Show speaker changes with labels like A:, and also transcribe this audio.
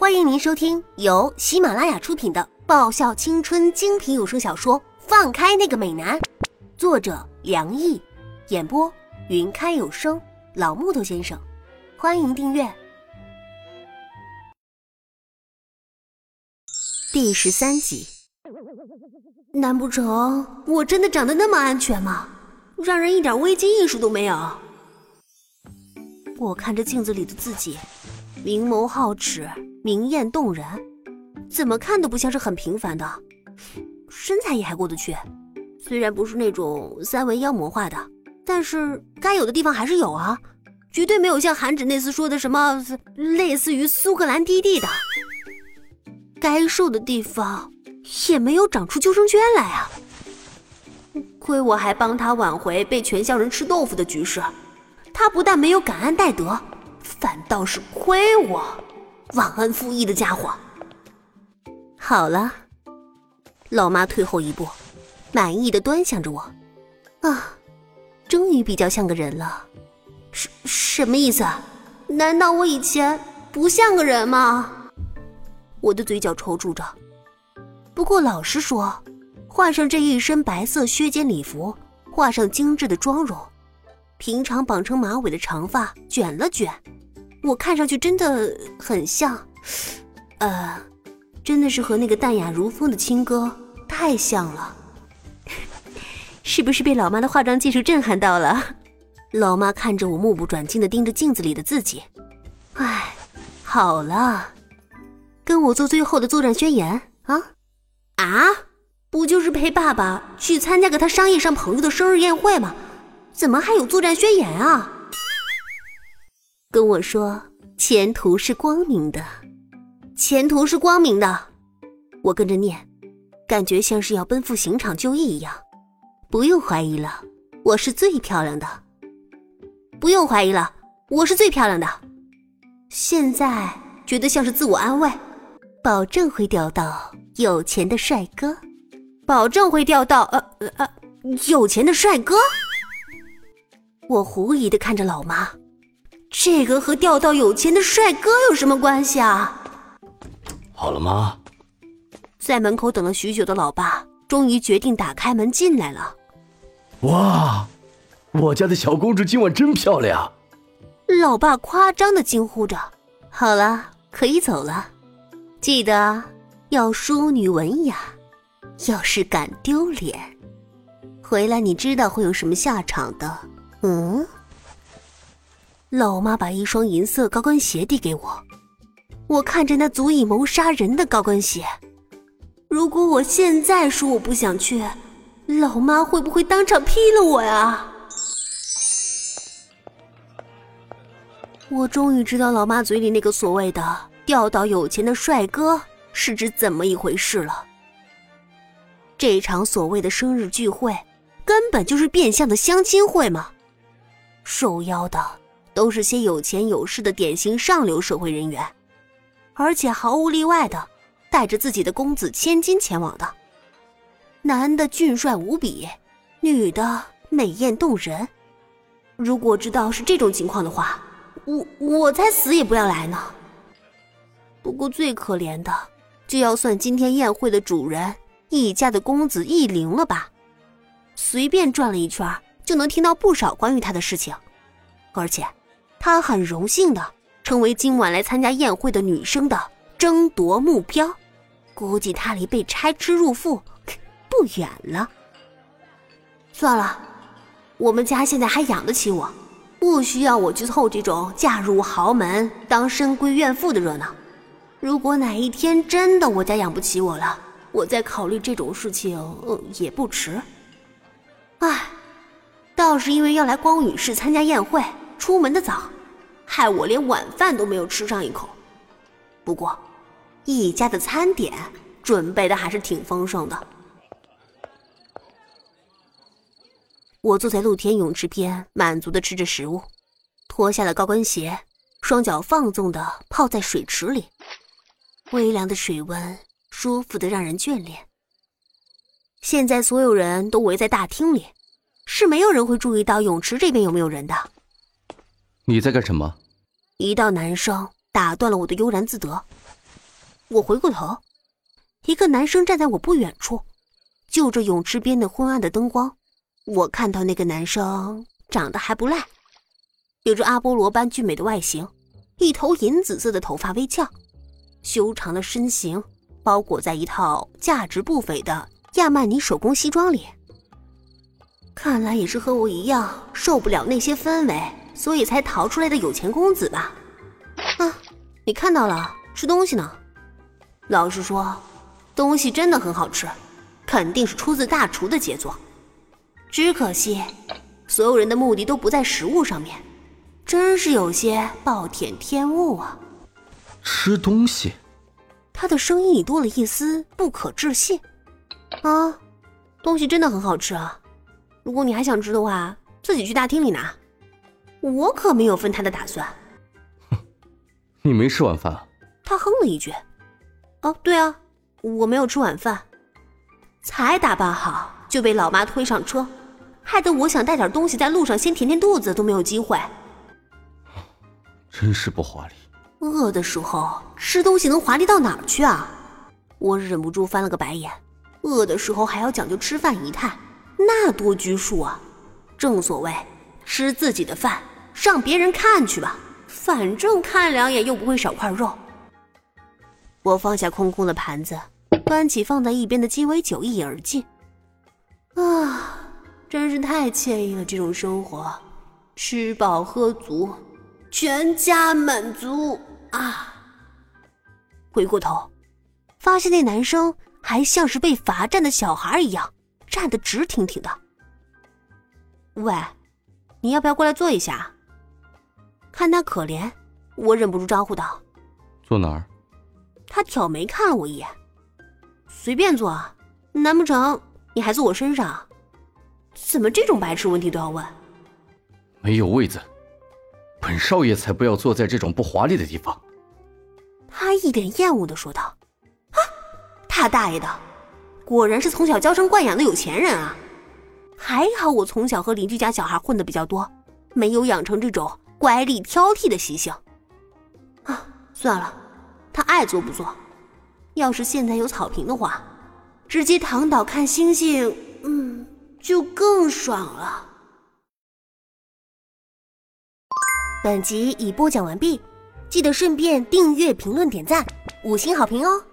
A: 欢迎您收听由喜马拉雅出品的爆笑青春精品有声小说《放开那个美男》，作者梁毅，演播云开有声老木头先生。欢迎订阅第十三集。难不成我真的长得那么安全吗？让人一点危机意识都没有？我看着镜子里的自己，明眸皓齿，明艳动人，怎么看都不像是很平凡的，身材也还过得去。虽然不是那种三维妖魔化的，但是该有的地方还是有啊，绝对没有像韩芷那次说的什么类似于苏格兰低地的。该瘦的地方也没有长出救生圈来啊！亏我还帮他挽回被全校人吃豆腐的局势。他不但没有感恩戴德，反倒是亏我，忘恩负义的家伙。好了，老妈退后一步，满意的端详着我，啊，终于比较像个人了。什什么意思？难道我以前不像个人吗？我的嘴角抽搐着。不过老实说，换上这一身白色削肩礼服，画上精致的妆容。平常绑成马尾的长发卷了卷，我看上去真的很像，呃，真的是和那个淡雅如风的亲哥太像了。是不是被老妈的化妆技术震撼到了？老妈看着我目不转睛的盯着镜子里的自己，唉，好了，跟我做最后的作战宣言啊啊！不就是陪爸爸去参加个他商业上朋友的生日宴会吗？怎么还有作战宣言啊？跟我说前途是光明的，前途是光明的。我跟着念，感觉像是要奔赴刑场就义一样。不用怀疑了，我是最漂亮的。不用怀疑了，我是最漂亮的。现在觉得像是自我安慰，保证会钓到有钱的帅哥，保证会钓到呃呃呃有钱的帅哥。我狐疑的看着老妈，这个和钓到有钱的帅哥有什么关系啊？
B: 好了吗？
A: 在门口等了许久的老爸，终于决定打开门进来了。
B: 哇，我家的小公主今晚真漂亮！
A: 老爸夸张的惊呼着。好了，可以走了，记得要淑女文雅，要是敢丢脸，回来你知道会有什么下场的。嗯，老妈把一双银色高跟鞋递给我，我看着那足以谋杀人的高跟鞋，如果我现在说我不想去，老妈会不会当场劈了我呀？我终于知道老妈嘴里那个所谓的钓到有钱的帅哥是指怎么一回事了。这场所谓的生日聚会，根本就是变相的相亲会嘛！受邀的都是些有钱有势的典型上流社会人员，而且毫无例外的带着自己的公子千金前往的。男的俊帅无比，女的美艳动人。如果知道是这种情况的话，我我才死也不要来呢。不过最可怜的，就要算今天宴会的主人易家的公子易灵了吧？随便转了一圈。就能听到不少关于他的事情，而且他很荣幸的成为今晚来参加宴会的女生的争夺目标，估计他离被拆吃入腹 不远了。算了，我们家现在还养得起我，不需要我去凑这种嫁入豪门当深闺怨妇的热闹。如果哪一天真的我家养不起我了，我再考虑这种事情，呃，也不迟。唉。倒是因为要来光宇市参加宴会，出门的早，害我连晚饭都没有吃上一口。不过，一家的餐点准备的还是挺丰盛的。我坐在露天泳池边，满足的吃着食物，脱下了高跟鞋，双脚放纵的泡在水池里，微凉的水温，舒服的让人眷恋。现在所有人都围在大厅里。是没有人会注意到泳池这边有没有人的。
B: 你在干什么？
A: 一道男声打断了我的悠然自得。我回过头，一个男生站在我不远处，就着泳池边的昏暗的灯光，我看到那个男生长得还不赖，有着阿波罗般俊美的外形，一头银紫色的头发微翘，修长的身形包裹在一套价值不菲的亚曼尼手工西装里。看来也是和我一样受不了那些氛围，所以才逃出来的有钱公子吧？啊，你看到了，吃东西呢。老实说，东西真的很好吃，肯定是出自大厨的杰作。只可惜，所有人的目的都不在食物上面，真是有些暴殄天物啊！
B: 吃东西，
A: 他的声音里多了一丝不可置信。啊，东西真的很好吃啊！如果你还想吃的话，自己去大厅里拿。我可没有分他的打算。
B: 哼，你没吃晚饭啊？
A: 他哼了一句。哦，对啊，我没有吃晚饭，才打扮好就被老妈推上车，害得我想带点东西在路上先填填肚子都没有机会。
B: 真是不华丽。
A: 饿的时候吃东西能华丽到哪儿去啊？我忍不住翻了个白眼。饿的时候还要讲究吃饭仪态，那多拘束啊！正所谓，吃自己的饭，让别人看去吧，反正看两眼又不会少块肉。我放下空空的盘子，端起放在一边的鸡尾酒，一饮而尽。啊，真是太惬意了！这种生活，吃饱喝足，全家满足啊！回过头，发现那男生还像是被罚站的小孩一样，站得直挺挺的。喂，你要不要过来坐一下？看他可怜，我忍不住招呼道：“
B: 坐哪儿？”
A: 他挑眉看了我一眼，随便坐，难不成你还坐我身上？怎么这种白痴问题都要问？
B: 没有位子，本少爷才不要坐在这种不华丽的地方。
A: 他一脸厌恶的说道：“啊，他大爷的，果然是从小娇生惯养的有钱人啊！还好我从小和邻居家小孩混的比较多，没有养成这种乖戾挑剔的习性。啊，算了。”他爱做不做？要是现在有草坪的话，直接躺倒看星星，嗯，就更爽了。本集已播讲完毕，记得顺便订阅、评论、点赞、五星好评哦！